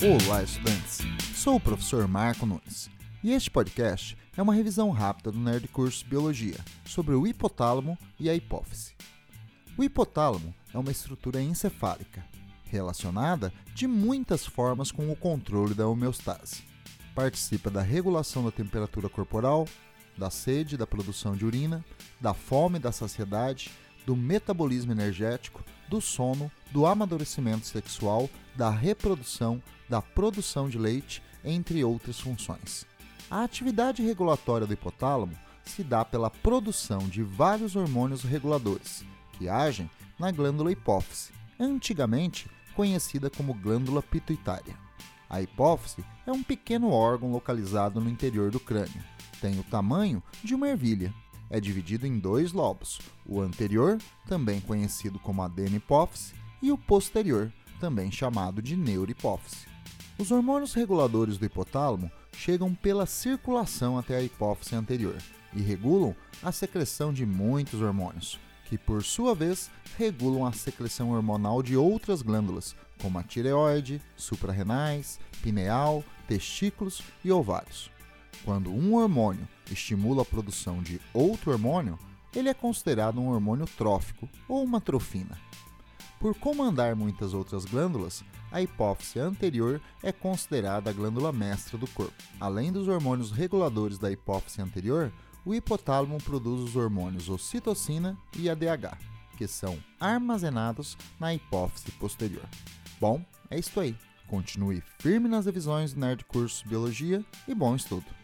Olá, estudantes! Sou o professor Marco Nunes e este podcast é uma revisão rápida do Nerd Curso Biologia sobre o hipotálamo e a hipófise. O hipotálamo é uma estrutura encefálica relacionada de muitas formas com o controle da homeostase. Participa da regulação da temperatura corporal, da sede, da produção de urina, da fome, da saciedade, do metabolismo energético, do sono, do amadurecimento sexual, da reprodução, da produção de leite, entre outras funções. A atividade regulatória do hipotálamo se dá pela produção de vários hormônios reguladores, que agem na glândula hipófise, antigamente conhecida como glândula pituitária. A hipófise é um pequeno órgão localizado no interior do crânio. Tem o tamanho de uma ervilha. É dividido em dois lobos, o anterior, também conhecido como adenohipófise, e o posterior, também chamado de neurohipófise. Os hormônios reguladores do hipotálamo chegam pela circulação até a hipófise anterior e regulam a secreção de muitos hormônios, que por sua vez regulam a secreção hormonal de outras glândulas, como a tireoide, suprarrenais, pineal, testículos e ovários. Quando um hormônio estimula a produção de outro hormônio, ele é considerado um hormônio trófico ou uma trofina. Por comandar muitas outras glândulas, a hipófise anterior é considerada a glândula mestra do corpo. Além dos hormônios reguladores da hipófise anterior, o hipotálamo produz os hormônios ocitocina e ADH, que são armazenados na hipófise posterior. Bom, é isso aí. Continue firme nas revisões do Nerd Curso Biologia e bom estudo!